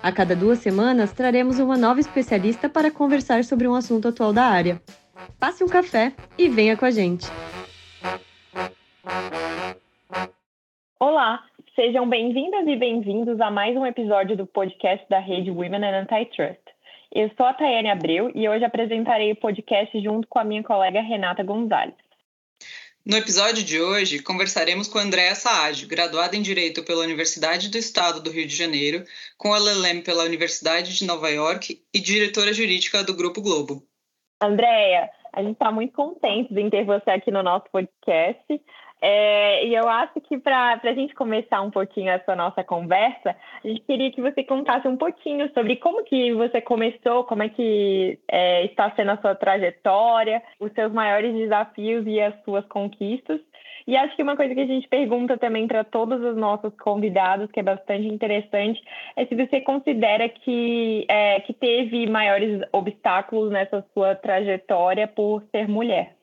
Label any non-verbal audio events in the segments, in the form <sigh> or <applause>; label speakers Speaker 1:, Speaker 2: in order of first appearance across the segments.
Speaker 1: A cada duas semanas, traremos uma nova especialista para conversar sobre um assunto atual da área. Passe um café e venha com a gente.
Speaker 2: Olá, sejam bem-vindas e bem-vindos a mais um episódio do podcast da rede Women and Antitrust. Eu sou a Tayane Abreu e hoje apresentarei o podcast junto com a minha colega Renata Gonzalez.
Speaker 3: No episódio de hoje, conversaremos com Andréa Saad, graduada em Direito pela Universidade do Estado do Rio de Janeiro, com a LLM pela Universidade de Nova York e diretora jurídica do Grupo Globo.
Speaker 2: Andréa, a gente está muito contente em ter você aqui no nosso podcast. É, e eu acho que para a gente começar um pouquinho essa nossa conversa, a gente queria que você contasse um pouquinho sobre como que você começou, como é que é, está sendo a sua trajetória, os seus maiores desafios e as suas conquistas. E acho que uma coisa que a gente pergunta também para todos os nossos convidados, que é bastante interessante, é se você considera que, é, que teve maiores obstáculos nessa sua trajetória por ser mulher.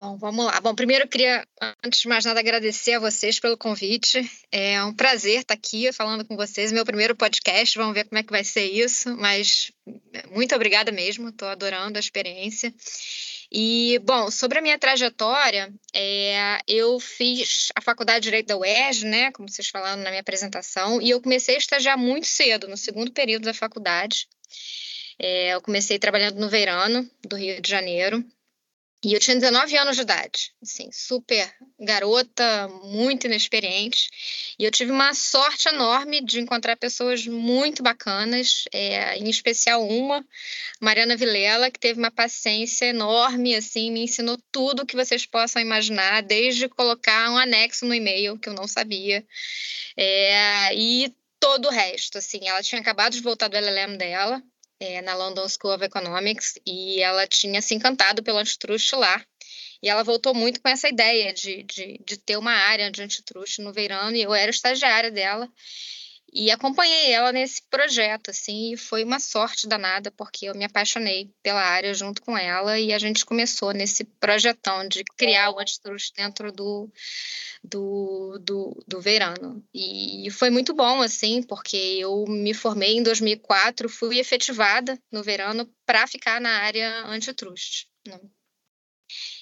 Speaker 4: Bom, vamos lá. Bom, primeiro eu queria, antes de mais nada, agradecer a vocês pelo convite. É um prazer estar aqui falando com vocês. Meu primeiro podcast, vamos ver como é que vai ser isso, mas muito obrigada mesmo, estou adorando a experiência. E, bom, sobre a minha trajetória, é, eu fiz a faculdade de Direito da UERJ, né, como vocês falaram na minha apresentação, e eu comecei a estagiar muito cedo, no segundo período da faculdade. É, eu comecei trabalhando no Verano, do Rio de Janeiro, e eu tinha 19 anos de idade, assim, super garota, muito inexperiente. E eu tive uma sorte enorme de encontrar pessoas muito bacanas, é, em especial uma, Mariana Vilela, que teve uma paciência enorme, assim, me ensinou tudo que vocês possam imaginar, desde colocar um anexo no e-mail, que eu não sabia, é, e todo o resto, assim. Ela tinha acabado de voltar do LLM dela, é, na London School of Economics e ela tinha se encantado pelo antitruste lá. E ela voltou muito com essa ideia de, de, de ter uma área de antitruste no verão e eu era estagiária dela. E acompanhei ela nesse projeto, assim, e foi uma sorte danada, porque eu me apaixonei pela área junto com ela, e a gente começou nesse projetão de criar o antitruste dentro do, do, do, do verano. E foi muito bom, assim, porque eu me formei em 2004, fui efetivada no verano para ficar na área antitruste. Né?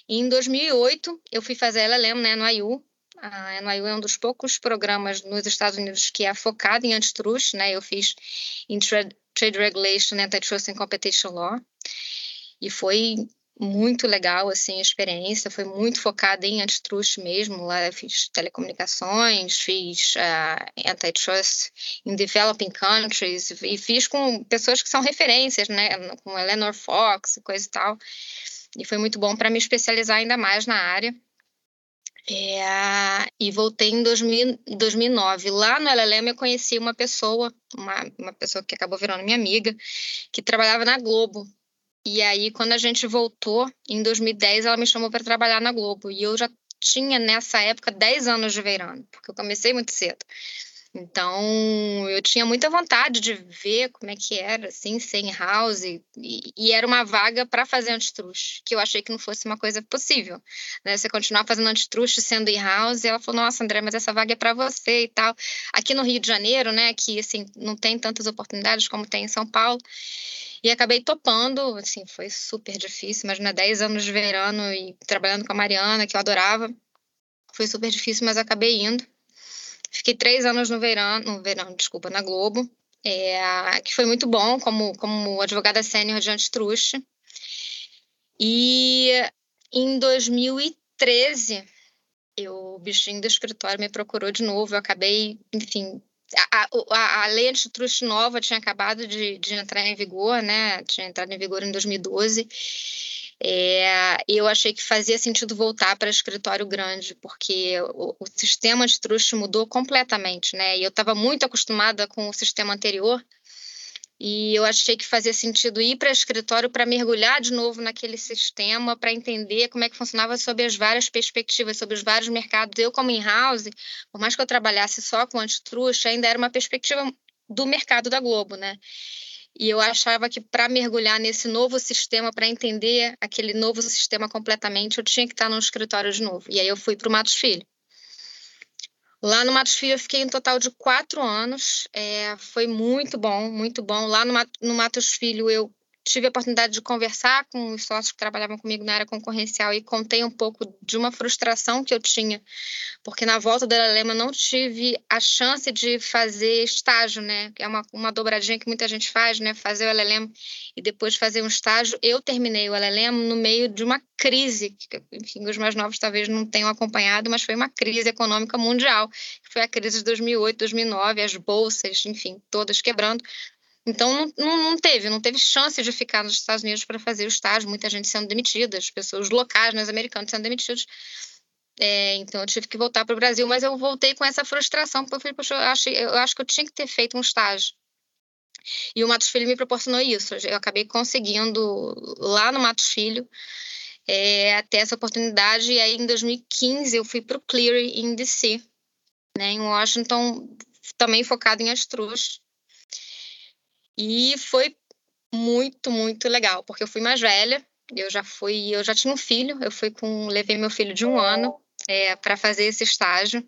Speaker 4: Em 2008, eu fui fazer LLM né, no IU, a NYU é um dos poucos programas nos Estados Unidos que é focado em antitrust, né? Eu fiz em Trade, trade Regulation, Antitrust and Competition Law, e foi muito legal assim a experiência, foi muito focada em antitrust mesmo. Lá eu fiz telecomunicações, fiz uh, antitrust em developing countries e fiz com pessoas que são referências, né, com Eleanor Fox coisa e tal. E foi muito bom para me especializar ainda mais na área. É, e voltei em 2000, 2009. Lá no LLM eu conheci uma pessoa, uma, uma pessoa que acabou virando minha amiga, que trabalhava na Globo. E aí, quando a gente voltou, em 2010, ela me chamou para trabalhar na Globo. E eu já tinha, nessa época, 10 anos de verano, porque eu comecei muito cedo. Então, eu tinha muita vontade de ver como é que era, assim, sem house, e, e era uma vaga para fazer antitruste, que eu achei que não fosse uma coisa possível, né? Você continuar fazendo antitruste sendo in-house, e ela falou, nossa, André, mas essa vaga é para você e tal. Aqui no Rio de Janeiro, né, que, assim, não tem tantas oportunidades como tem em São Paulo, e acabei topando, assim, foi super difícil, imagina 10 anos de verano e trabalhando com a Mariana, que eu adorava, foi super difícil, mas acabei indo. Fiquei três anos no verão, no verão, desculpa, na Globo, é, que foi muito bom como, como advogada sênior de antitruste. E em 2013, eu, o bichinho do escritório me procurou de novo, eu acabei, enfim, a, a, a lei antitruste nova tinha acabado de, de entrar em vigor, né? Tinha entrado em vigor em 2012. É, eu achei que fazia sentido voltar para escritório grande, porque o, o sistema antitruste mudou completamente, né? E eu estava muito acostumada com o sistema anterior, E eu achei que fazia sentido ir para escritório para mergulhar de novo naquele sistema, para entender como é que funcionava sob as várias perspectivas, sobre os vários mercados. Eu, como in-house, por mais que eu trabalhasse só com antitruste, ainda era uma perspectiva do mercado da Globo, né? E eu achava que para mergulhar nesse novo sistema, para entender aquele novo sistema completamente, eu tinha que estar num escritório de novo. E aí eu fui para o Matos Filho. Lá no Matos Filho eu fiquei um total de quatro anos. É, foi muito bom, muito bom. Lá no, no Matos Filho eu tive a oportunidade de conversar com os sócios que trabalhavam comigo na área concorrencial e contei um pouco de uma frustração que eu tinha, porque na volta da Lema não tive a chance de fazer estágio, né? É uma, uma dobradinha que muita gente faz, né? Fazer o LLM e depois fazer um estágio. Eu terminei o LLM no meio de uma crise, que enfim, os mais novos talvez não tenham acompanhado, mas foi uma crise econômica mundial, que foi a crise de 2008, 2009, as bolsas, enfim, todas quebrando. Então, não, não, teve, não teve chance de ficar nos Estados Unidos para fazer o estágio, muita gente sendo demitida, as pessoas locais, né, os americanos sendo demitidos. É, então, eu tive que voltar para o Brasil, mas eu voltei com essa frustração, porque eu falei, poxa, eu acho, eu acho que eu tinha que ter feito um estágio. E o Matos Filho me proporcionou isso. Eu acabei conseguindo, lá no Matos Filho, é, ter essa oportunidade. E aí, em 2015, eu fui para o Cleary, em DC, né, em Washington, também focado em astruz. E foi muito, muito legal, porque eu fui mais velha, eu já fui, eu já tinha um filho, eu fui com, levei meu filho de um ano é, para fazer esse estágio.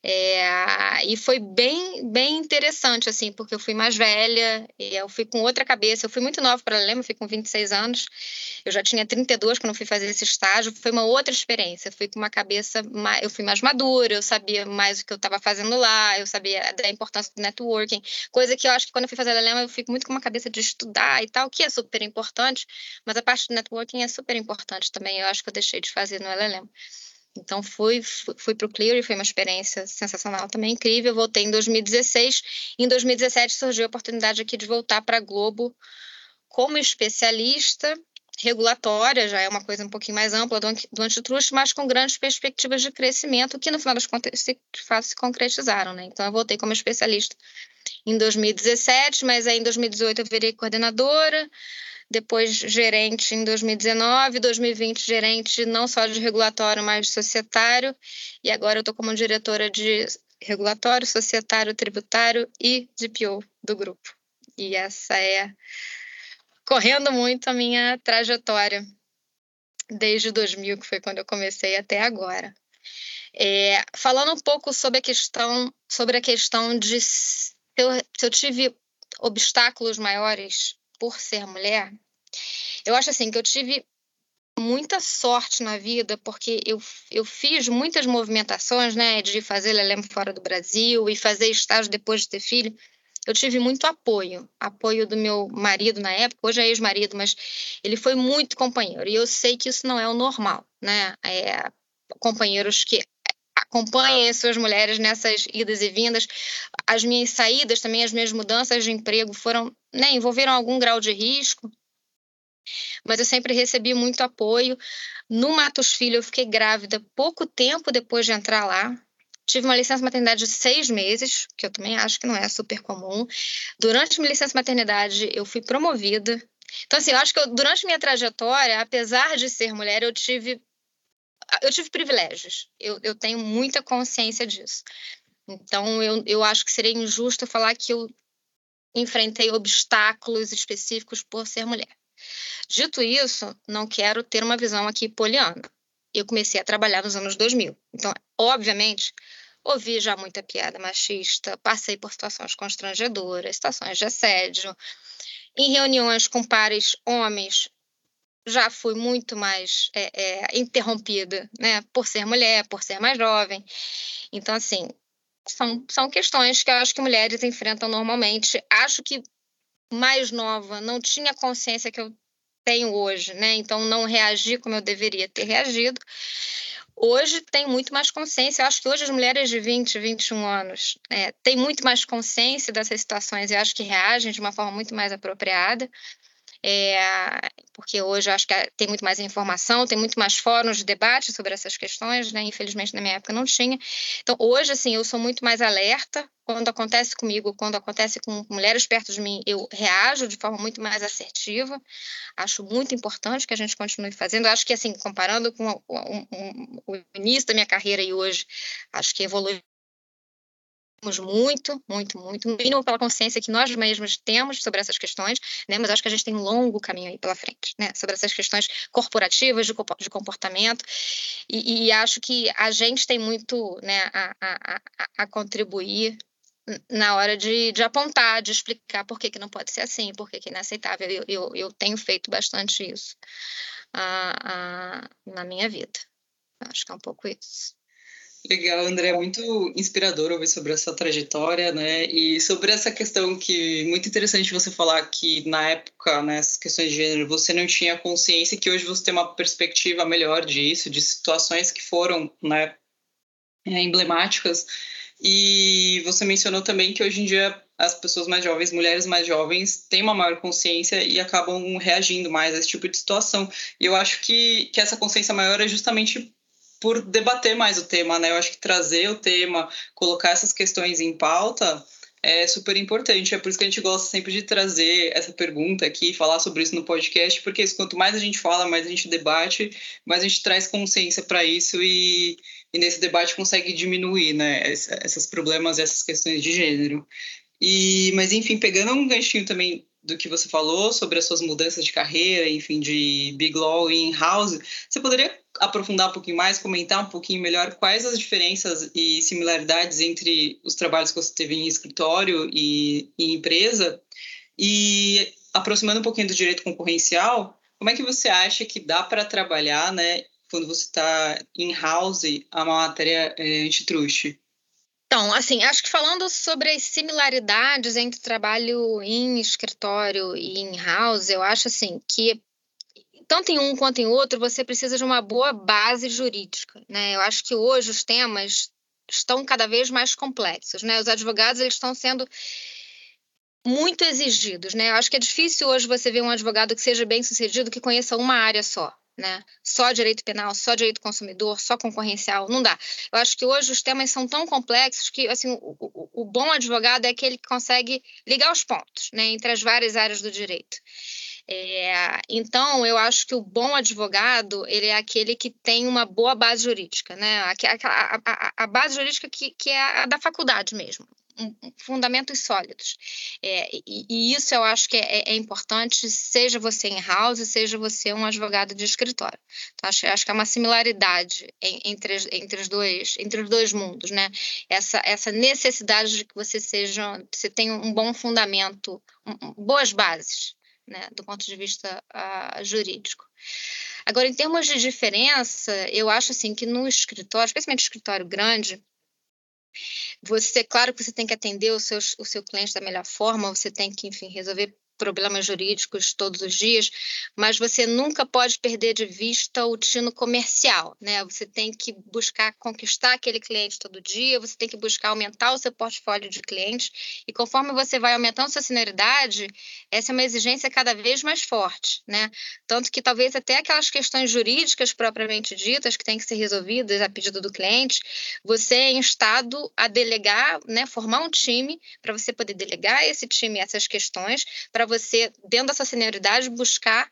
Speaker 4: É, e foi bem, bem interessante, assim, porque eu fui mais velha, eu fui com outra cabeça, eu fui muito nova para lembra, fui com 26 anos, eu já tinha 32 quando fui fazer esse estágio, foi uma outra experiência, eu fui com uma cabeça, mais, eu fui mais madura, eu sabia mais o que eu estava fazendo lá, eu sabia da importância do networking, coisa que eu acho que quando eu fui fazer a Lema, eu fico muito com uma cabeça de estudar e tal, que é super importante, mas a parte do networking é super importante também, eu acho que eu deixei de fazer no LLM. Então fui, fui para o Clear e foi uma experiência sensacional também, incrível. Voltei em 2016. Em 2017 surgiu a oportunidade aqui de voltar para a Globo como especialista regulatória, já é uma coisa um pouquinho mais ampla do, do antitruste, mas com grandes perspectivas de crescimento, que no final das contas se, de fato se concretizaram. Né? Então eu voltei como especialista em 2017, mas aí em 2018 eu virei coordenadora, depois gerente em 2019, 2020 gerente não só de regulatório, mas de societário, e agora eu estou como diretora de regulatório, societário, tributário e DPO do grupo. E essa é correndo muito a minha trajetória desde 2000, que foi quando eu comecei até agora. É, falando um pouco sobre a questão sobre a questão de se eu, se eu tive obstáculos maiores por ser mulher, eu acho assim que eu tive muita sorte na vida, porque eu, eu fiz muitas movimentações, né, de fazer Lelém fora do Brasil e fazer estágio depois de ter filho. Eu tive muito apoio, apoio do meu marido na época, hoje é ex-marido, mas ele foi muito companheiro. E eu sei que isso não é o normal, né? É, companheiros que acompanhem suas mulheres nessas idas e vindas. As minhas saídas também, as minhas mudanças de emprego foram, né, envolveram algum grau de risco, mas eu sempre recebi muito apoio. No Matos Filho, eu fiquei grávida pouco tempo depois de entrar lá. Tive uma licença maternidade de seis meses, que eu também acho que não é super comum. Durante minha licença maternidade, eu fui promovida. Então, assim, eu acho que eu, durante minha trajetória, apesar de ser mulher, eu tive eu tive privilégios. Eu, eu tenho muita consciência disso. Então, eu, eu acho que seria injusto falar que eu enfrentei obstáculos específicos por ser mulher. Dito isso, não quero ter uma visão aqui poliana. Eu comecei a trabalhar nos anos 2000. Então, obviamente, ouvi já muita piada machista, passei por situações constrangedoras, situações de assédio. Em reuniões com pares homens, já fui muito mais é, é, interrompida, né, por ser mulher, por ser mais jovem. Então, assim, são, são questões que eu acho que mulheres enfrentam normalmente. Acho que mais nova não tinha consciência que eu tenho hoje, né? Então, não reagi como eu deveria ter reagido. Hoje tem muito mais consciência. Eu acho que hoje as mulheres de 20, 21 anos é, têm muito mais consciência dessas situações e acho que reagem de uma forma muito mais apropriada. É, porque hoje eu acho que tem muito mais informação, tem muito mais fóruns de debate sobre essas questões, né? Infelizmente na minha época não tinha. Então hoje assim eu sou muito mais alerta quando acontece comigo, quando acontece com mulheres perto de mim, eu reajo de forma muito mais assertiva. Acho muito importante que a gente continue fazendo. acho que assim comparando com o, o, o início da minha carreira e hoje, acho que evolui muito, muito, muito, mínimo pela consciência que nós mesmos temos sobre essas questões, né? Mas acho que a gente tem um longo caminho aí pela frente, né? Sobre essas questões corporativas de, comportamento e, e, acho que a gente tem muito, né, a, a, a, contribuir na hora de, de, apontar, de explicar por que, que não pode ser assim, por que, que é inaceitável. Eu, eu, eu tenho feito bastante isso uh, uh, na minha vida. Acho que é um pouco isso.
Speaker 3: Legal, André, muito inspirador ouvir sobre essa trajetória, né? E sobre essa questão que muito interessante você falar que na época, nessas né, questões de gênero, você não tinha consciência que hoje você tem uma perspectiva melhor disso, de situações que foram, né, é, emblemáticas. E você mencionou também que hoje em dia as pessoas mais jovens, mulheres mais jovens, têm uma maior consciência e acabam reagindo mais a esse tipo de situação. E eu acho que, que essa consciência maior é justamente por debater mais o tema, né? Eu acho que trazer o tema, colocar essas questões em pauta é super importante. É por isso que a gente gosta sempre de trazer essa pergunta aqui, falar sobre isso no podcast, porque quanto mais a gente fala, mais a gente debate, mais a gente traz consciência para isso e, e, nesse debate consegue diminuir, né? Esses problemas, essas questões de gênero. E, mas enfim, pegando um ganchinho também do que você falou sobre as suas mudanças de carreira, enfim, de Big Law e in-house, você poderia aprofundar um pouquinho mais, comentar um pouquinho melhor quais as diferenças e similaridades entre os trabalhos que você teve em escritório e em empresa? E aproximando um pouquinho do direito concorrencial, como é que você acha que dá para trabalhar, né, quando você está in-house a matéria é, antitrust?
Speaker 4: Então, assim, acho que falando sobre as similaridades entre trabalho em escritório e em house, eu acho assim que tanto em um quanto em outro você precisa de uma boa base jurídica, né? Eu acho que hoje os temas estão cada vez mais complexos, né? Os advogados eles estão sendo muito exigidos, né? Eu acho que é difícil hoje você ver um advogado que seja bem sucedido que conheça uma área só né? Só direito penal, só direito consumidor, só concorrencial, não dá. Eu acho que hoje os temas são tão complexos que assim, o, o, o bom advogado é aquele que consegue ligar os pontos né, entre as várias áreas do direito. É, então, eu acho que o bom advogado ele é aquele que tem uma boa base jurídica, né? A, a, a, a base jurídica que, que é a da faculdade mesmo fundamentos sólidos. É, e, e, isso eu acho que é, é, importante, seja você em house, seja você um advogado de escritório. Então, acho, acho que é uma similaridade entre, entre, os dois, entre os dois mundos, né? Essa, essa necessidade de que você seja, você tenha um bom fundamento, um, boas bases, né, do ponto de vista uh, jurídico. Agora, em termos de diferença, eu acho assim que no escritório, especialmente escritório grande, você, claro que você tem que atender o seu, o seu cliente da melhor forma, você tem que, enfim, resolver problemas jurídicos todos os dias, mas você nunca pode perder de vista o tino comercial, né? Você tem que buscar conquistar aquele cliente todo dia, você tem que buscar aumentar o seu portfólio de clientes, e conforme você vai aumentando sua senioridade, essa é uma exigência cada vez mais forte, né? Tanto que talvez até aquelas questões jurídicas propriamente ditas que têm que ser resolvidas a pedido do cliente, você é instado a delegar, né, formar um time para você poder delegar esse time essas questões, para você, dentro da sua senioridade, buscar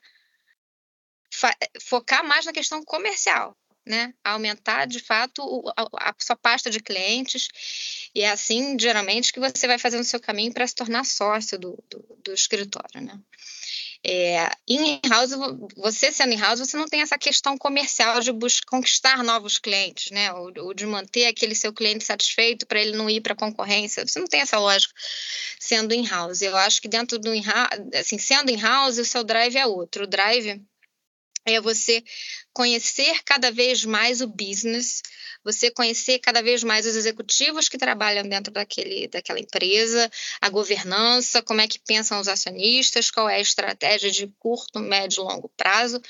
Speaker 4: focar mais na questão comercial, né? Aumentar de fato a, a, sua pasta de clientes e é assim, geralmente, que você vai fazendo o seu caminho para se tornar sócio do, do, do escritório, né? É, em house, você sendo em house, você não tem essa questão comercial de buscar conquistar novos clientes, né? Ou, ou de manter aquele seu cliente satisfeito para ele não ir para a concorrência. Você não tem essa lógica sendo in house. Eu acho que dentro do in assim, sendo in house, o seu drive é outro. O drive é você conhecer cada vez mais o business, você conhecer cada vez mais os executivos que trabalham dentro daquele, daquela empresa, a governança, como é que pensam os acionistas, qual é a estratégia de curto, médio e longo prazo,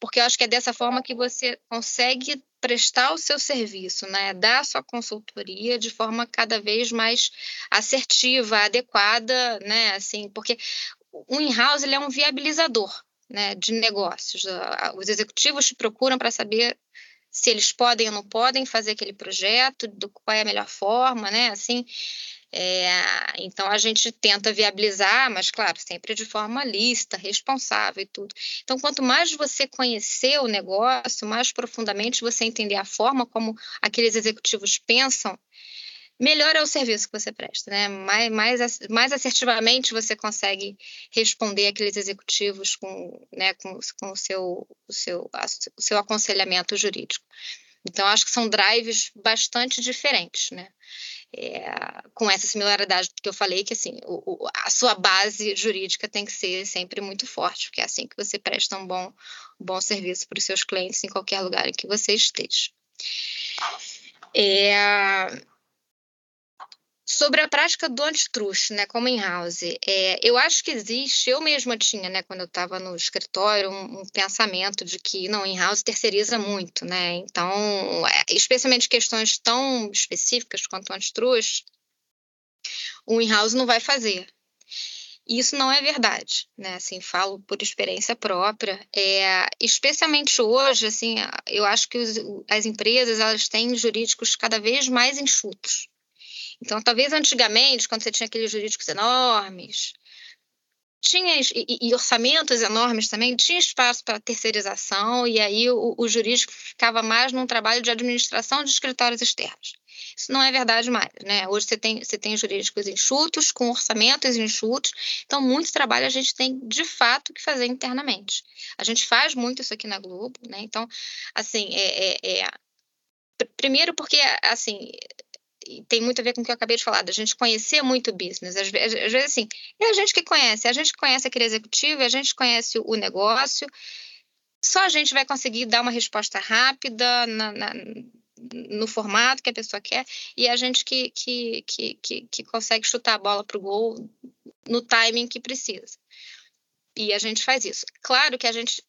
Speaker 4: porque eu acho que é dessa forma que você consegue prestar o seu serviço, né? dar a sua consultoria de forma cada vez mais assertiva, adequada, né? assim, porque o in-house ele é um viabilizador né, de negócios. Os executivos te procuram para saber se eles podem ou não podem fazer aquele projeto, do, qual é a melhor forma, né? Assim, é, então a gente tenta viabilizar, mas claro, sempre de forma lista, responsável e tudo. Então, quanto mais você conhecer o negócio, mais profundamente você entender a forma como aqueles executivos pensam, melhor é o serviço que você presta, né? Mais, mais, mais assertivamente você consegue responder aqueles executivos com, né, com, com o, seu, o, seu, o seu aconselhamento jurídico. Então, acho que são drives bastante diferentes, né? É, com essa similaridade que eu falei, que assim, o, o, a sua base jurídica tem que ser sempre muito forte, porque é assim que você presta um bom, um bom serviço para os seus clientes em qualquer lugar em que você esteja. É, Sobre a prática do antitrust, né, como in-house, é, eu acho que existe, eu mesma tinha, né, quando eu estava no escritório, um, um, pensamento de que, não, in-house terceiriza muito, né, então, é, especialmente questões tão específicas quanto o antitrust, o in-house não vai fazer. E isso não é verdade, né, assim, falo por experiência própria, é, especialmente hoje, assim, eu acho que os, as empresas, elas têm jurídicos cada vez mais enxutos, então, talvez antigamente, quando você tinha aqueles jurídicos enormes, tinha e, e, orçamentos enormes também, tinha espaço para terceirização, e aí o, o, jurídico ficava mais num trabalho de administração de escritórios externos. Isso não é verdade mais, né? Hoje você tem, você tem jurídicos enxutos, com orçamentos enxutos, então muito trabalho a gente tem de fato que fazer internamente. A gente faz muito isso aqui na Globo, né? Então, assim, é, é, é primeiro porque assim tem muito a ver com o que eu acabei de falar, da gente conhecer muito o business. Às, às, às, vezes, assim, é a gente que conhece, a gente conhece aquele executivo, a gente conhece o negócio, só a gente vai conseguir dar uma resposta rápida na, na, no formato que a pessoa quer, e a gente que, que, que, que, que consegue chutar a bola para o gol no timing que precisa. E a gente faz isso. Claro que a gente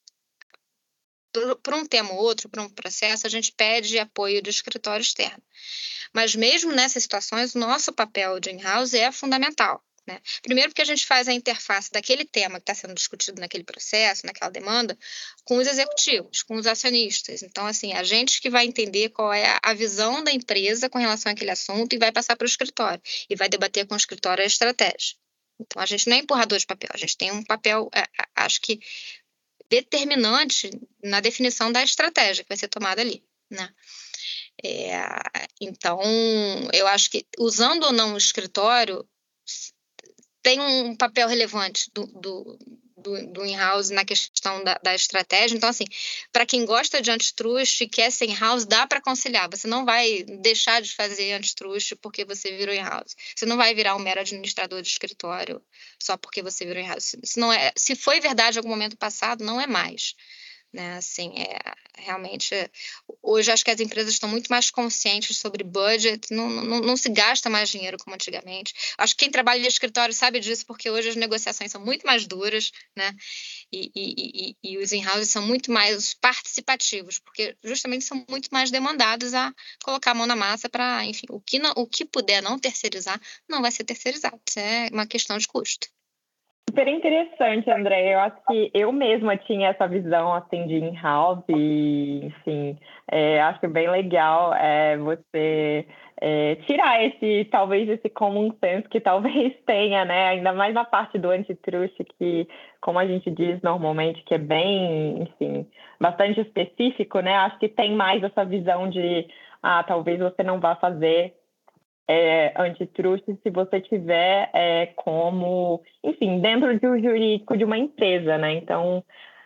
Speaker 4: para um tema ou outro, para um processo, a gente pede apoio do escritório externo. Mas mesmo nessas situações, o nosso papel de in-house é fundamental. Né? Primeiro, porque a gente faz a interface daquele tema que está sendo discutido naquele processo, naquela demanda, com os executivos, com os acionistas. Então, assim, a gente que vai entender qual é a visão da empresa com relação àquele assunto e vai passar para o escritório e vai debater com o escritório a estratégia. Então, a gente não é empurrador de papel, a gente tem um papel, é, acho que, determinante na definição da estratégia que vai ser tomada ali. Né? É, então, eu acho que usando ou não o escritório tem um papel relevante do, do, do, do in-house na questão da, da, estratégia. Então, assim, para quem gosta de antitrust e quer ser in-house, dá para conciliar. Você não vai deixar de fazer antitrust porque você virou in-house. Você não vai virar um mero administrador de escritório só porque você virou in-house. Se, não é, se foi verdade em algum momento passado, não é mais né? Assim, é realmente hoje acho que as empresas estão muito mais conscientes sobre budget, não, não, não se gasta mais dinheiro como antigamente. Acho que quem trabalha em escritório sabe disso porque hoje as negociações são muito mais duras, né? E, e, e, e os in-houses são muito mais participativos, porque justamente são muito mais demandados a colocar a mão na massa para, enfim, o que, não, o que puder não terceirizar, não vai ser terceirizado. Isso é uma questão de custo.
Speaker 2: Super interessante, André. Eu acho que eu mesma tinha essa visão assim de in-house e, enfim, é, acho bem legal é, você é, tirar esse, talvez, esse common sense que <laughs> talvez tenha, né? Ainda mais na parte do antitrust, que, como a gente diz normalmente, que é bem, enfim, bastante específico, né? Acho que tem mais essa visão de, ah, talvez você não vá fazer é, antitrust se você tiver é, como, enfim, dentro de um jurídico de uma empresa, né? Então,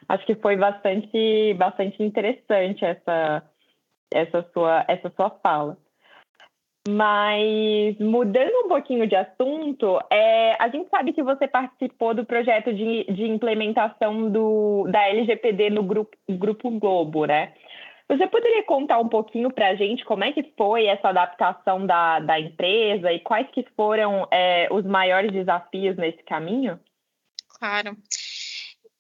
Speaker 2: acho que foi bastante, bastante interessante essa, essa, sua, essa sua fala. Mas, mudando um pouquinho de assunto, é, a gente sabe que você participou do projeto de, de implementação do, da LGPD no grupo, grupo Globo, né? Você poderia contar um pouquinho para a gente como é que foi essa adaptação da, da empresa e quais que foram é, os maiores desafios nesse caminho?
Speaker 4: Claro.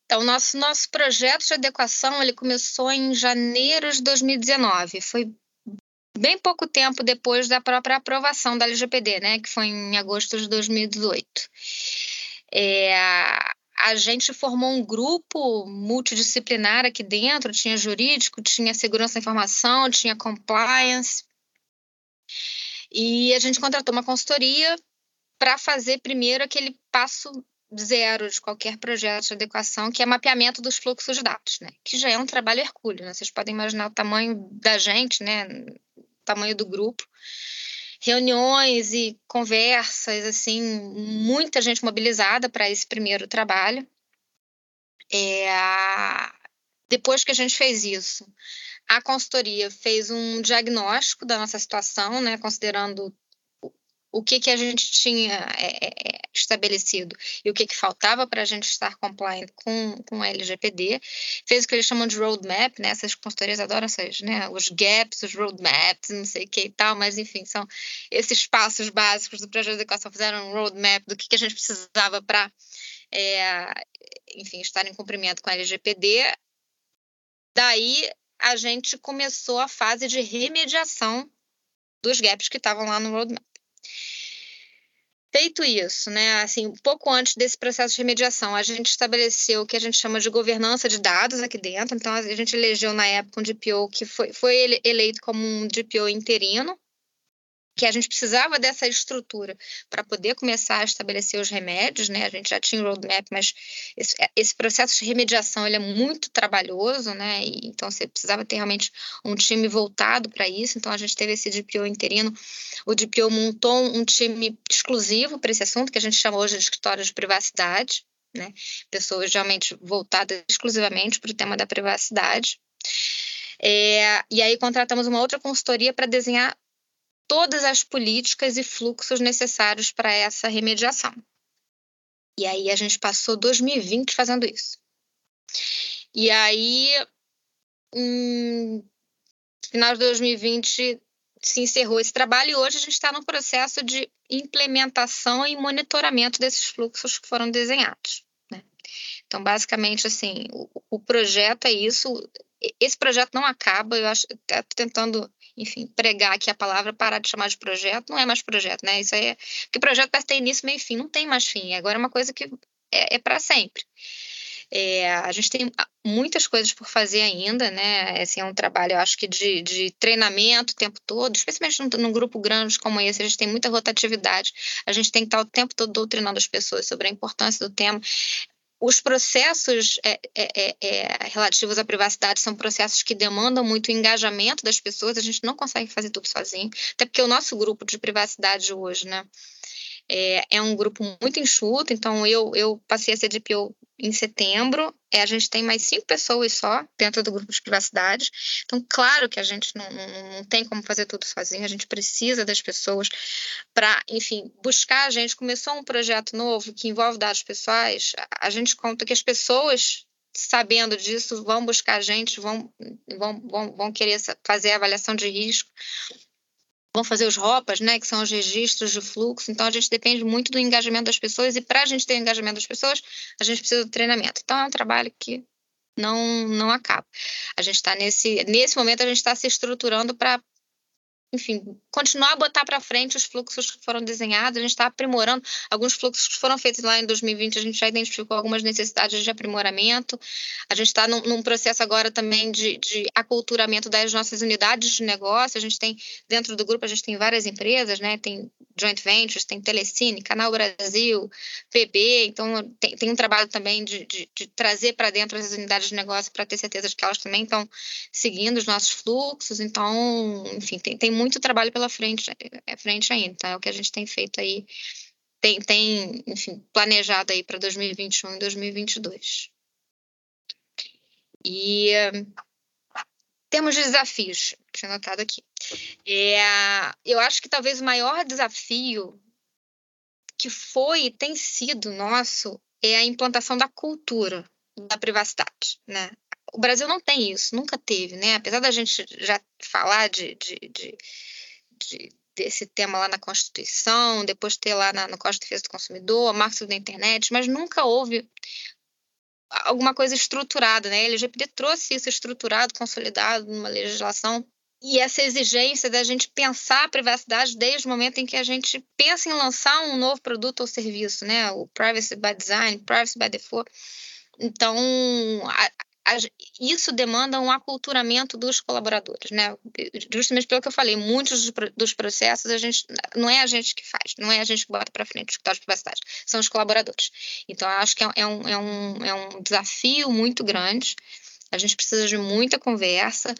Speaker 4: Então, nosso, nosso projeto de adequação ele começou em janeiro de 2019. Foi bem pouco tempo depois da própria aprovação da LGPD, né, que foi em agosto de 2018. É, a gente formou um grupo multidisciplinar aqui dentro, tinha jurídico, tinha segurança da informação, tinha compliance. E a gente contratou uma consultoria para fazer primeiro aquele passo zero de qualquer projeto de adequação, que é mapeamento dos fluxos de dados, né? Que já é um trabalho hercúleo, né? Vocês podem imaginar o tamanho da gente, né? O tamanho do grupo. Reuniões e conversas, assim, muita gente mobilizada para esse primeiro trabalho. É... Depois que a gente fez isso, a consultoria fez um diagnóstico da nossa situação, né, considerando o que, que a gente tinha é, é, é estabelecido e o que, que faltava para a gente estar compliant com, com a LGPD, fez o que eles chamam de roadmap, né? Essas consultorias adoram essas, né? Os gaps, os roadmaps, não sei o que e tal, mas enfim, são esses passos básicos do projeto de educação, fizeram um roadmap do que, que a gente precisava para, é, enfim, estar em cumprimento com a LGPD. Daí a gente começou a fase de remediação dos gaps que estavam lá no roadmap. Feito isso, né, assim, pouco antes desse processo de remediação, a gente estabeleceu o que a gente chama de governança de dados aqui dentro. Então, a gente elegeu na época um DPO que foi, foi eleito como um DPO interino, que a gente precisava dessa estrutura para poder começar a estabelecer os remédios, né? A gente já tinha o roadmap, mas esse, esse processo de remediação ele é muito trabalhoso, né? E, então você precisava ter realmente um time voltado para isso. Então a gente teve esse DPO interino. O DPO montou um time exclusivo para esse assunto que a gente chama hoje de escritório de privacidade, né? Pessoas realmente voltadas exclusivamente para o tema da privacidade. É, e aí contratamos uma outra consultoria para desenhar todas as políticas e fluxos necessários para essa remediação. E aí a gente passou 2020 fazendo isso. E aí, em final de 2020, se encerrou esse trabalho e hoje a gente está no processo de implementação e monitoramento desses fluxos que foram desenhados. Né? Então, basicamente, assim, o, o, projeto é isso. Esse projeto não acaba, eu acho, estou tentando enfim, pregar aqui a palavra, parar de chamar de projeto, não é mais projeto, né? Isso aí é. Porque projeto parece ter início, meio fim, não tem mais fim. Agora é uma coisa que é, é para sempre. É, a gente tem muitas coisas por fazer ainda, né? Esse é um trabalho, eu acho que de, de treinamento o tempo todo, especialmente num, num, grupo grande como esse, a gente tem muita rotatividade, a gente tem que estar o tempo todo doutrinando as pessoas sobre a importância do tema os processos é, é, é, é, relativos à privacidade são processos que demandam muito engajamento das pessoas, a gente não consegue fazer tudo sozinho, até porque o nosso grupo de privacidade hoje, né, é, é um grupo muito enxuto, então eu, eu passei a ser DPO em setembro, é, a gente tem mais cinco pessoas só dentro do grupo de privacidade. Então, claro que a gente não, não, não tem como fazer tudo sozinho, a gente precisa das pessoas para, enfim, buscar. A gente começou um projeto novo que envolve dados pessoais, a gente conta que as pessoas sabendo disso, vão buscar a gente, vão, vão, vão, vão querer fazer a avaliação de risco vão fazer os ROPAs, né, que são os registros de fluxo. Então, a gente depende muito do engajamento das pessoas e para a gente ter o engajamento das pessoas, a gente precisa do treinamento. Então, é um trabalho que não, não acaba. A gente está nesse, nesse momento, a gente está se estruturando para enfim, continuar a botar para frente os fluxos que foram desenhados. A gente está aprimorando alguns fluxos que foram feitos lá em 2020. A gente já identificou algumas necessidades de aprimoramento. A gente está num, num, processo agora também de, de, aculturamento das nossas unidades de negócio. A gente tem, dentro do grupo, a gente tem várias empresas, né? Tem joint ventures, tem Telecine, Canal Brasil, PB. Então, tem, tem um trabalho também de, de, de trazer para dentro as unidades de negócio para ter certeza de que elas também estão seguindo os nossos fluxos. Então, enfim, tem, tem muito trabalho pela frente, é, frente ainda, tá? É o que a gente tem feito aí, tem, tem enfim, planejado aí para 2021 e 2022. E temos desafios, tinha anotado aqui. É, eu acho que talvez o maior desafio que foi e tem sido nosso é a implantação da cultura da privacidade, né? O Brasil não tem isso, nunca teve, né? Apesar da gente já falar de, de, de, de desse tema lá na Constituição, depois ter lá na, no Código de Defesa do Consumidor, marcos da internet, mas nunca houve alguma coisa estruturada, né? A LGPD trouxe isso estruturado, consolidado numa legislação e essa exigência da gente pensar a privacidade desde o momento em que a gente pensa em lançar um novo produto ou serviço, né? O privacy by design, privacy by default. Então, a, a, isso demanda um aculturamento dos colaboradores, né? Justamente pelo que eu falei, muitos dos processos a gente não é a gente que faz, não é a gente que bota para frente o escritório de privacidade, são os colaboradores. Então, acho que é, é, um, é, um, é um desafio muito grande. A gente precisa de muita conversa,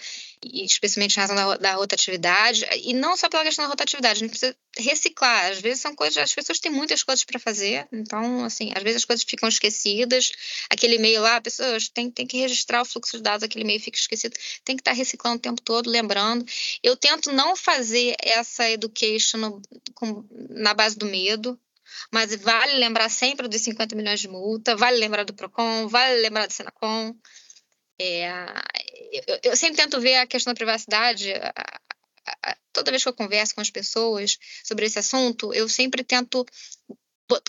Speaker 4: especialmente em razão da, da, rotatividade, e não só pela questão da rotatividade, a gente precisa reciclar. Às vezes são coisas, as pessoas têm muitas coisas para fazer, então, assim, às vezes as coisas ficam esquecidas. Aquele e-mail lá, a pessoa tem, tem que registrar o fluxo de dados, aquele e-mail fica esquecido, tem que estar reciclando o tempo todo, lembrando. Eu tento não fazer essa education no, com, na base do medo, mas vale lembrar sempre dos 50 milhões de multa, vale lembrar do PROCON, vale lembrar do Senacom. É, eu, eu, sempre tento ver a questão da privacidade. Toda vez que eu converso com as pessoas sobre esse assunto, eu sempre tento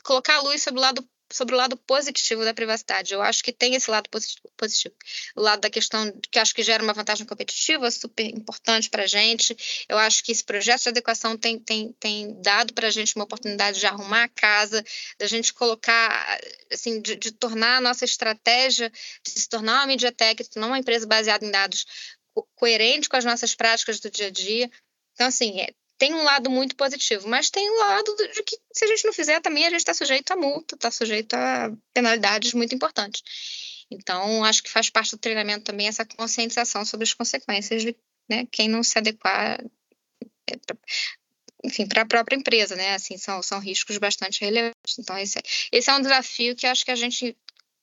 Speaker 4: colocar a luz sobre o lado sobre o lado positivo da privacidade. Eu acho que tem esse lado positivo. O lado da questão que acho que gera uma vantagem competitiva super importante para a gente. Eu acho que esse projeto de adequação tem, tem, tem dado para a gente uma oportunidade de arrumar a casa, da gente colocar, assim, de, de tornar a nossa estratégia, de se tornar uma MediaTek, de tornar uma empresa baseada em dados coerente com as nossas práticas do dia a dia. Então, assim, é, tem um lado muito positivo, mas tem um lado de que se a gente não fizer também a gente está sujeito a multa, está sujeito a penalidades muito importantes. Então, acho que faz parte do treinamento também essa conscientização sobre as consequências de né, quem não se adequar, é, pra, enfim, para a própria empresa, né? Assim, são, são riscos bastante relevantes. Então, esse é, esse é um desafio que acho que a gente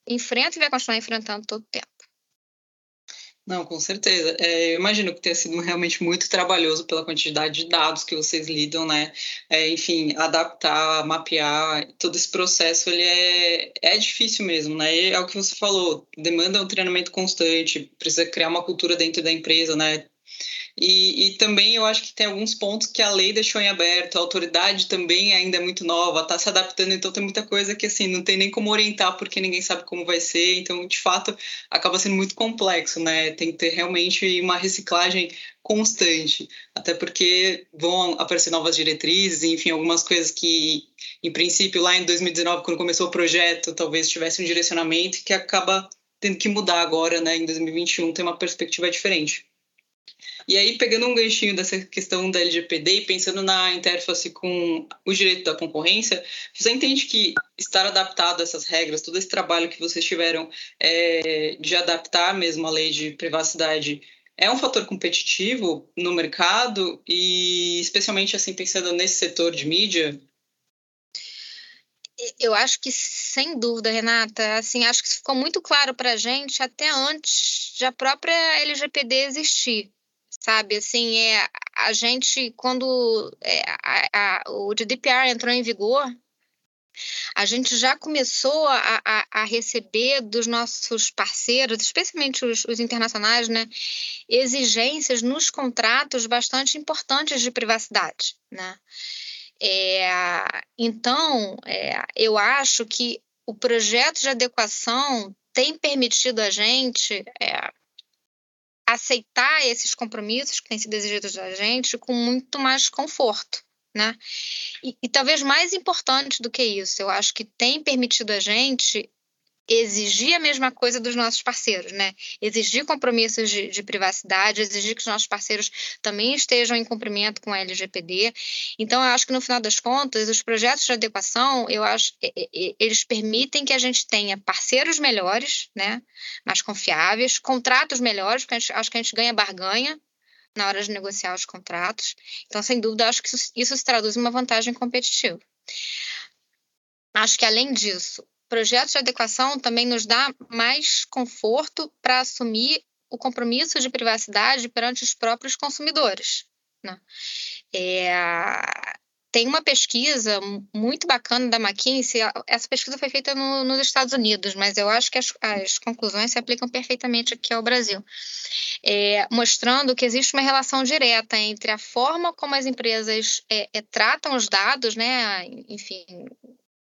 Speaker 4: enfrenta e vai continuar enfrentando todo o tempo.
Speaker 3: Não, com certeza. É, eu imagino que tenha sido realmente muito trabalhoso pela quantidade de dados que vocês lidam, né? É, enfim, adaptar, mapear, todo esse processo, ele é, é difícil mesmo, né? E é o que você falou, demanda um treinamento constante, precisa criar uma cultura dentro da empresa, né? E, e, também eu acho que tem alguns pontos que a lei deixou em aberto, a autoridade também ainda é muito nova, está se adaptando, então tem muita coisa que assim não tem nem como orientar porque ninguém sabe como vai ser, então de fato acaba sendo muito complexo, né? Tem que ter realmente uma reciclagem constante, até porque vão aparecer novas diretrizes, enfim, algumas coisas que em princípio lá em 2019 quando começou o projeto talvez tivesse um direcionamento que acaba tendo que mudar agora, né? Em 2021 tem uma perspectiva diferente. E aí, pegando um ganchinho dessa questão da LGPD e pensando na interface com o direito da concorrência, você entende que estar adaptado a essas regras, todo esse trabalho que vocês tiveram é, de adaptar mesmo a lei de privacidade, é um fator competitivo no mercado e especialmente assim pensando nesse setor de mídia?
Speaker 4: Eu acho que sem dúvida, Renata, assim, acho que ficou muito claro para a gente até antes da própria LGPD existir sabe? Assim, é, a gente, quando é, a, a, o GDPR entrou em vigor, a gente já começou a, a, a, receber dos nossos parceiros, especialmente os, os, internacionais, né, exigências nos contratos bastante importantes de privacidade. Né? É, então, é, eu acho que o projeto de adequação tem permitido a gente é, aceitar esses compromissos que têm sido exigidos da gente com muito mais conforto. Né? E, e, talvez mais importante do que isso, eu acho que tem permitido a gente exigir a mesma coisa dos nossos parceiros, né? Exigir compromissos de, de, privacidade, exigir que os nossos parceiros também estejam em cumprimento com a LGPD. Então, eu acho que no final das contas, os projetos de adequação, eu acho, eles permitem que a gente tenha parceiros melhores, né? Mais confiáveis, contratos melhores, porque gente, acho que a gente ganha barganha na hora de negociar os contratos. Então, sem dúvida, acho que isso, isso se traduz em uma vantagem competitiva. Acho que além disso, projetos de adequação também nos dá mais conforto para assumir o compromisso de privacidade perante os próprios consumidores. Né? É, tem uma pesquisa muito bacana da McKinsey, essa pesquisa foi feita no, nos Estados Unidos, mas eu acho que as, as, conclusões se aplicam perfeitamente aqui ao Brasil, é, mostrando que existe uma relação direta entre a forma como as empresas é, é tratam os dados, né, enfim,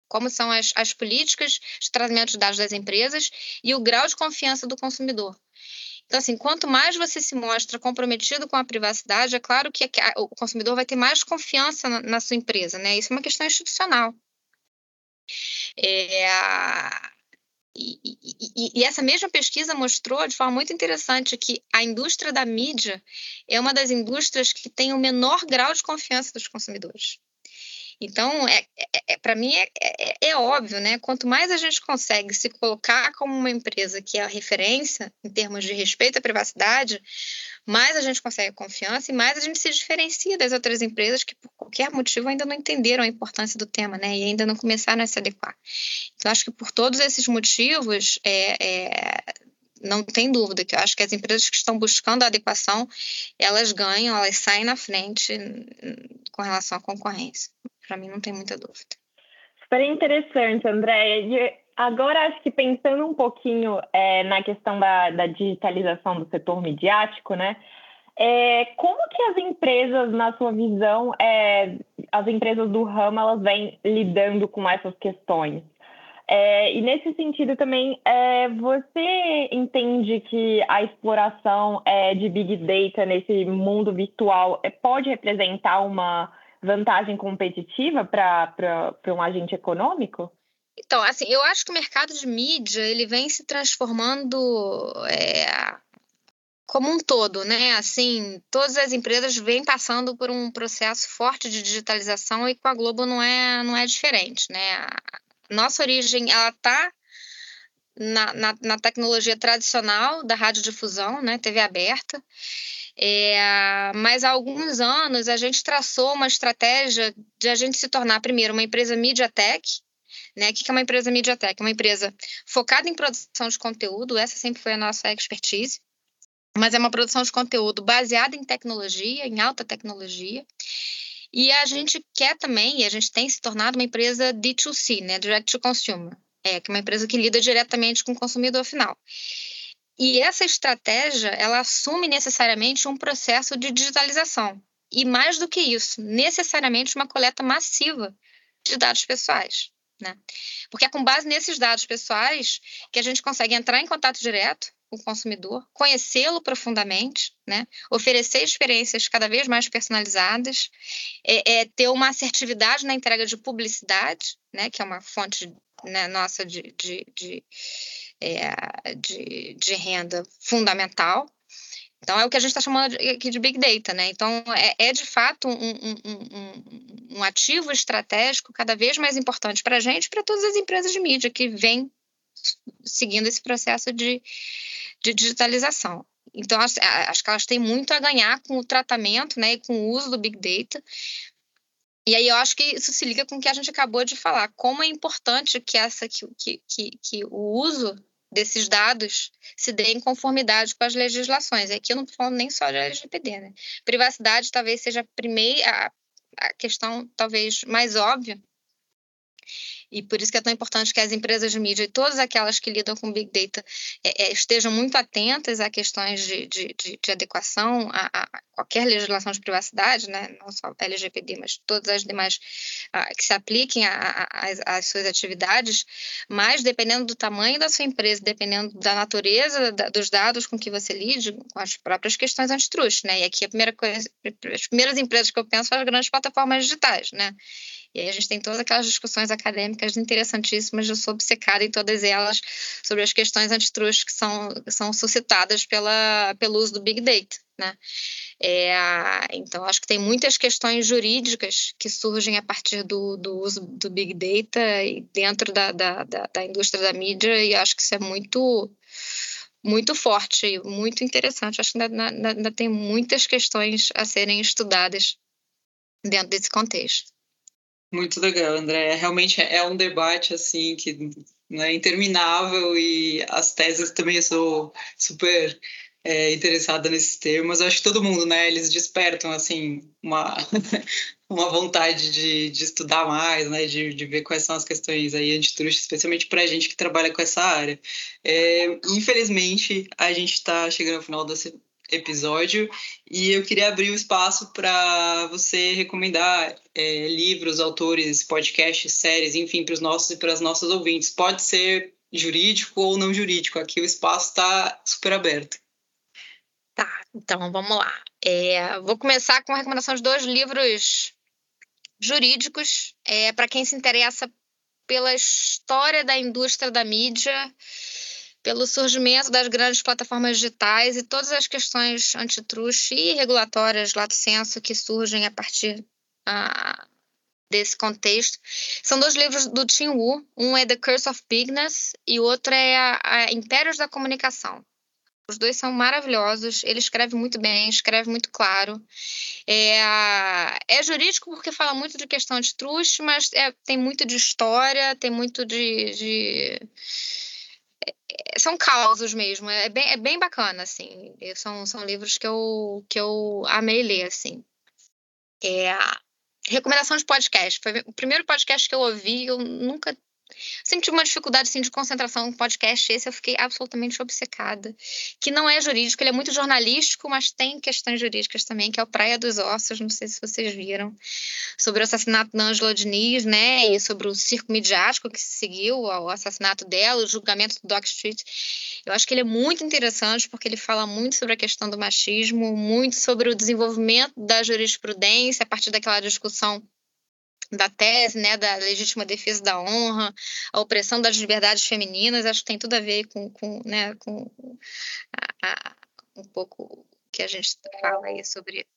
Speaker 4: como são as, as políticas de tratamento de dados das empresas e o grau de confiança do consumidor. Então, assim, quanto mais você se mostra comprometido com a privacidade, é claro que o consumidor vai ter mais confiança na, na sua empresa, né? Isso é uma questão institucional. É, e, e, e, essa mesma pesquisa mostrou de forma muito interessante que a indústria da mídia é uma das indústrias que tem o menor grau de confiança dos consumidores. Então, é, é, é para mim, é, é, é, óbvio, né? Quanto mais a gente consegue se colocar como uma empresa que é a referência em termos de respeito à privacidade, mais a gente consegue confiança e mais a gente se diferencia das outras empresas que, por qualquer motivo, ainda não entenderam a importância do tema, né? E ainda não começaram a se adequar. Então, acho que por todos esses motivos, é, é não tem dúvida que eu acho que as empresas que estão buscando a adequação, elas ganham, elas saem na frente com relação à concorrência. Para mim não tem muita dúvida.
Speaker 2: Super interessante, Andréia. Agora, acho que pensando um pouquinho é, na questão da, da, digitalização do setor midiático, né? É, como que as empresas, na sua visão, é, as empresas do ramo, elas vêm lidando com essas questões? É, e nesse sentido também, é, você entende que a exploração é, de Big Data nesse mundo virtual é, pode representar uma vantagem competitiva para um agente econômico?
Speaker 4: Então, assim, eu acho que o mercado de mídia ele vem se transformando é, como um todo, né? Assim, todas as empresas vêm passando por um processo forte de digitalização e com a Globo não é, não é diferente, né? nossa origem ela está na, na, na, tecnologia tradicional da radiodifusão, né, TV aberta. É, mas há alguns anos a gente traçou uma estratégia de a gente se tornar, primeiro, uma empresa MediaTek. Né? O que é uma empresa MediaTek? Uma empresa focada em produção de conteúdo, essa sempre foi a nossa expertise, mas é uma produção de conteúdo baseada em tecnologia, em alta tecnologia, e a gente quer também, e a gente tem se tornado uma empresa D2C, né, Direct to Consumer, é, que é uma empresa que lida diretamente com o consumidor final. E essa estratégia, ela assume necessariamente um processo de digitalização. E mais do que isso, necessariamente uma coleta massiva de dados pessoais. Né? Porque é com base nesses dados pessoais que a gente consegue entrar em contato direto o consumidor, conhecê-lo profundamente, né? oferecer experiências cada vez mais personalizadas, é, é, ter uma assertividade na entrega de publicidade, né? que é uma fonte né, nossa de, de, de, é, de, de renda fundamental. Então, é o que a gente está chamando aqui de Big Data, né? Então, é, é de fato um, um, um, um, ativo estratégico cada vez mais importante para a gente e para todas as empresas de mídia que vêm seguindo esse processo de, de digitalização. Então, acho, que elas têm muito a ganhar com o tratamento né, e com o uso do Big Data. E aí eu acho que isso se liga com o que a gente acabou de falar, como é importante que, essa, que, que, que o uso desses dados se dê em conformidade com as legislações. Aqui eu não estou falando nem só de LGPD, né? Privacidade talvez seja a primeira a, questão talvez mais óbvia, e por isso que é tão importante que as empresas de mídia e todas aquelas que lidam com Big Data é, é, estejam muito atentas a questões de, de, de, de adequação a, a, qualquer legislação de privacidade, né? não só LGPD, mas todas as demais que se apliquem às suas atividades, mas dependendo do tamanho da sua empresa, dependendo da natureza da, dos dados com que você lide, com as próprias questões antitrust, né? E aqui a primeira coisa, as primeiras empresas que eu penso são as grandes plataformas digitais, né? E aí a gente tem todas aquelas discussões acadêmicas interessantíssimas, eu sou obcecada em todas elas, sobre as questões antitrust que são, são suscitadas pela, pelo uso do Big Data, né? É, então, acho que tem muitas questões jurídicas que surgem a partir do, do uso do Big Data e dentro da, da, da, da indústria da mídia, e acho que isso é muito muito forte, muito interessante. Acho que ainda, ainda, ainda, tem muitas questões a serem estudadas dentro desse contexto.
Speaker 3: Muito legal, André. Realmente é um debate assim que é interminável e as teses também sou super é, interessada nesses temas. Eu acho que todo mundo, né? Eles despertam assim uma <laughs> uma vontade de, de estudar mais, né? De, de ver quais são as questões aí antitruste, especialmente para a gente que trabalha com essa área. É, infelizmente, a gente está chegando ao final desse episódio e eu queria abrir o espaço para você recomendar é, livros, autores, podcasts, séries, enfim, para os nossos e para as nossas ouvintes. Pode ser jurídico ou não jurídico, aqui o espaço está super aberto.
Speaker 4: Então, vamos lá. É, vou começar com a recomendação de dois livros jurídicos é, para quem se interessa pela história da indústria da mídia, pelo surgimento das grandes plataformas digitais e todas as questões antitruste e regulatórias, lato senso, que surgem a partir ah, desse contexto. São dois livros do Tim Wu. Um é The Curse of Bigness e o outro é a, a Impérios da Comunicação. Os dois são maravilhosos. Ele escreve muito bem, escreve muito claro. É, é jurídico porque fala muito de questão de truste, mas é, tem muito de história, tem muito de. de são causos mesmo. É bem, é bem bacana, assim. São, são livros que eu, que eu amei ler, assim. É, recomendação de podcast. Foi o primeiro podcast que eu ouvi, eu nunca Tive uma dificuldade assim, de concentração no podcast. Esse eu fiquei absolutamente obcecada. Que não é jurídico, ele é muito jornalístico, mas tem questões jurídicas também, que é o Praia dos Ossos. Não sei se vocês viram. Sobre o assassinato da Angela Diniz, né? E sobre o circo midiático que seguiu ao assassinato dela, o julgamento do Doc Street. Eu acho que ele é muito interessante porque ele fala muito sobre a questão do machismo, muito sobre o desenvolvimento da jurisprudência a partir daquela discussão da tese, né, da legítima defesa da honra, a opressão das liberdades femininas, acho que tem tudo a ver com, com, né, com a, a, um pouco que a gente fala aí sobre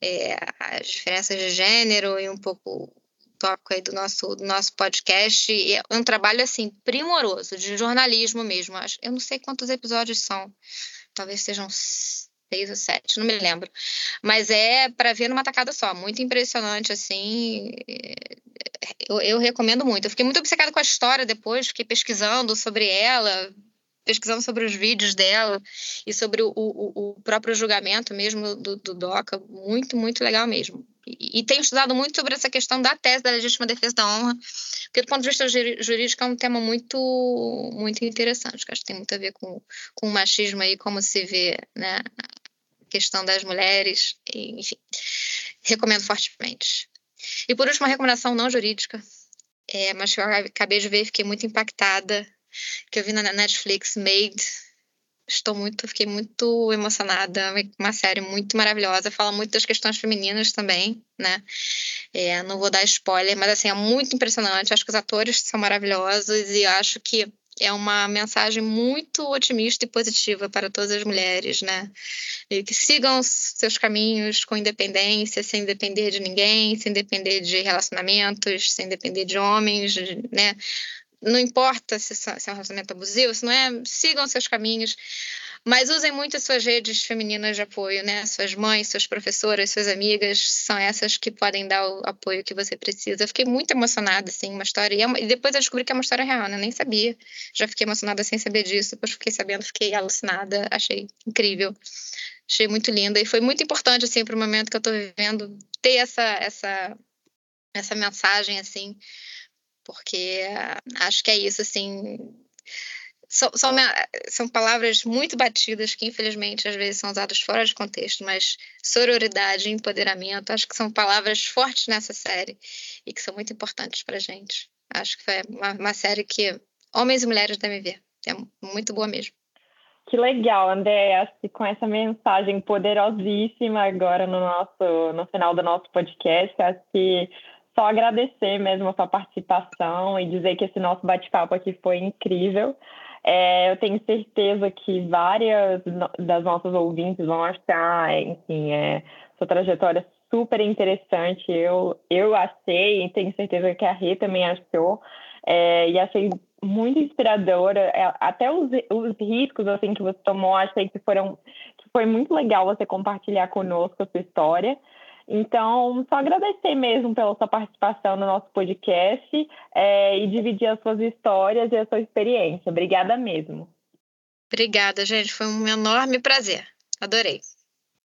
Speaker 4: é, as diferenças de gênero e um pouco tópico aí do nosso, do nosso podcast. E é um trabalho, assim, primoroso, de jornalismo mesmo. Eu não sei quantos episódios são, talvez sejam seis ou sete, não me lembro. Mas é para ver numa tacada só, muito impressionante, assim. Eu, eu, recomendo muito. Eu fiquei muito obcecada com a história depois, fiquei pesquisando sobre ela, pesquisando sobre os vídeos dela e sobre o, o, o próprio julgamento mesmo do, do DOCA. Muito, muito legal mesmo. E, e tenho estudado muito sobre essa questão da tese da legítima defesa da honra, porque do ponto de vista jurídico é um tema muito, muito interessante, que acho que tem muito a ver com, com o machismo aí, como se vê né, questão das mulheres, enfim, recomendo fortemente. E por último, uma recomendação não jurídica, é, mas que eu acabei de ver fiquei muito impactada, que eu vi na Netflix, Made. Estou muito, fiquei muito emocionada, uma série muito maravilhosa, fala muito das questões femininas também, né? É, não vou dar spoiler, mas assim, é muito impressionante, acho que os atores são maravilhosos e acho que é uma mensagem muito otimista e positiva para todas as mulheres, né? E que sigam seus caminhos com independência, sem depender de ninguém, sem depender de relacionamentos, sem depender de homens, né? Não importa se é um relacionamento abusivo, se não é, sigam seus caminhos. Mas usem muito as suas redes femininas de apoio, né? Suas mães, suas professoras, suas amigas, são essas que podem dar o apoio que você precisa. Eu fiquei muito emocionada, assim, uma história. E, é uma... e depois eu descobri que é uma história real, né? Nem sabia. Já fiquei emocionada sem saber disso. Depois fiquei sabendo, fiquei alucinada. Achei incrível. Achei muito linda. E foi muito importante, assim, para o momento que eu estou vivendo, ter essa, essa, essa mensagem, assim, porque acho que é isso, assim são, são, palavras muito batidas que, infelizmente, às vezes são usadas fora de contexto, mas sororidade, empoderamento, acho que são palavras fortes nessa série e que são muito importantes para gente. Acho que foi uma, uma, série que homens e mulheres devem ver. É muito boa mesmo.
Speaker 2: Que legal, André. Acho que com essa mensagem poderosíssima agora no nosso, no final do nosso podcast, acho que só agradecer mesmo a sua participação e dizer que esse nosso bate-papo aqui foi incrível. É, eu tenho certeza que várias das nossas ouvintes vão achar, enfim, é, sua trajetória super interessante. Eu, eu achei, e tenho certeza que a Rê também achou, é, e achei muito inspiradora. É, até os, os riscos assim que você tomou, achei que foram que foi muito legal você compartilhar conosco a sua história. Então, só agradecer mesmo pela sua participação no nosso podcast é, e dividir as suas histórias e a sua experiência. Obrigada mesmo.
Speaker 4: Obrigada, gente. Foi um enorme prazer. Adorei.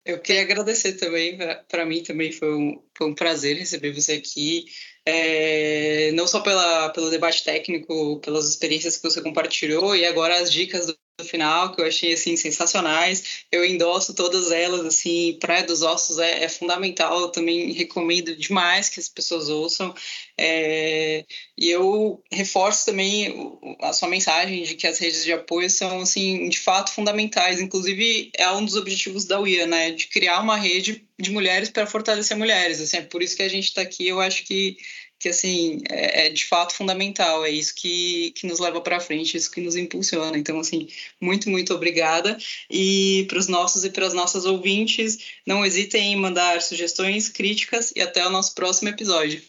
Speaker 3: Eu queria agradecer também, para mim também foi um, foi um prazer receber você aqui, é, não só pela, pelo debate técnico, pelas experiências que você compartilhou e agora as dicas do final, que eu achei assim sensacionais. Eu endosso todas elas, assim, Praia dos Ossos é, é fundamental, eu também recomendo demais que as pessoas ouçam. É, e eu reforço também a sua mensagem de que as redes de apoio são, assim, de fato fundamentais. Inclusive, é um dos objetivos da UIA, né, de criar uma rede de mulheres para fortalecer mulheres. Assim, é por isso que a gente está aqui. Eu acho que que assim é, é, de fato fundamental, é isso que, que nos leva para frente, isso que nos impulsiona. Então, assim, muito, muito obrigada. E para os nossos e para as nossas ouvintes, não hesitem em mandar sugestões, críticas e até o nosso próximo episódio.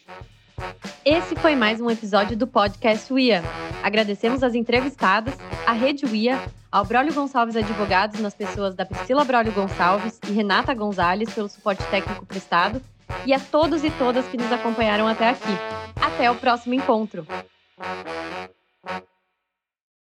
Speaker 1: Esse foi mais um episódio do podcast UIA. Agradecemos as entrevistadas, a Rede UIA, ao Brólio Gonçalves Advogados nas pessoas da Priscila Brólio Gonçalves e Renata Gonzalez pelo suporte técnico prestado e a todos e todas que nos acompanharam até aqui. Até o próximo encontro!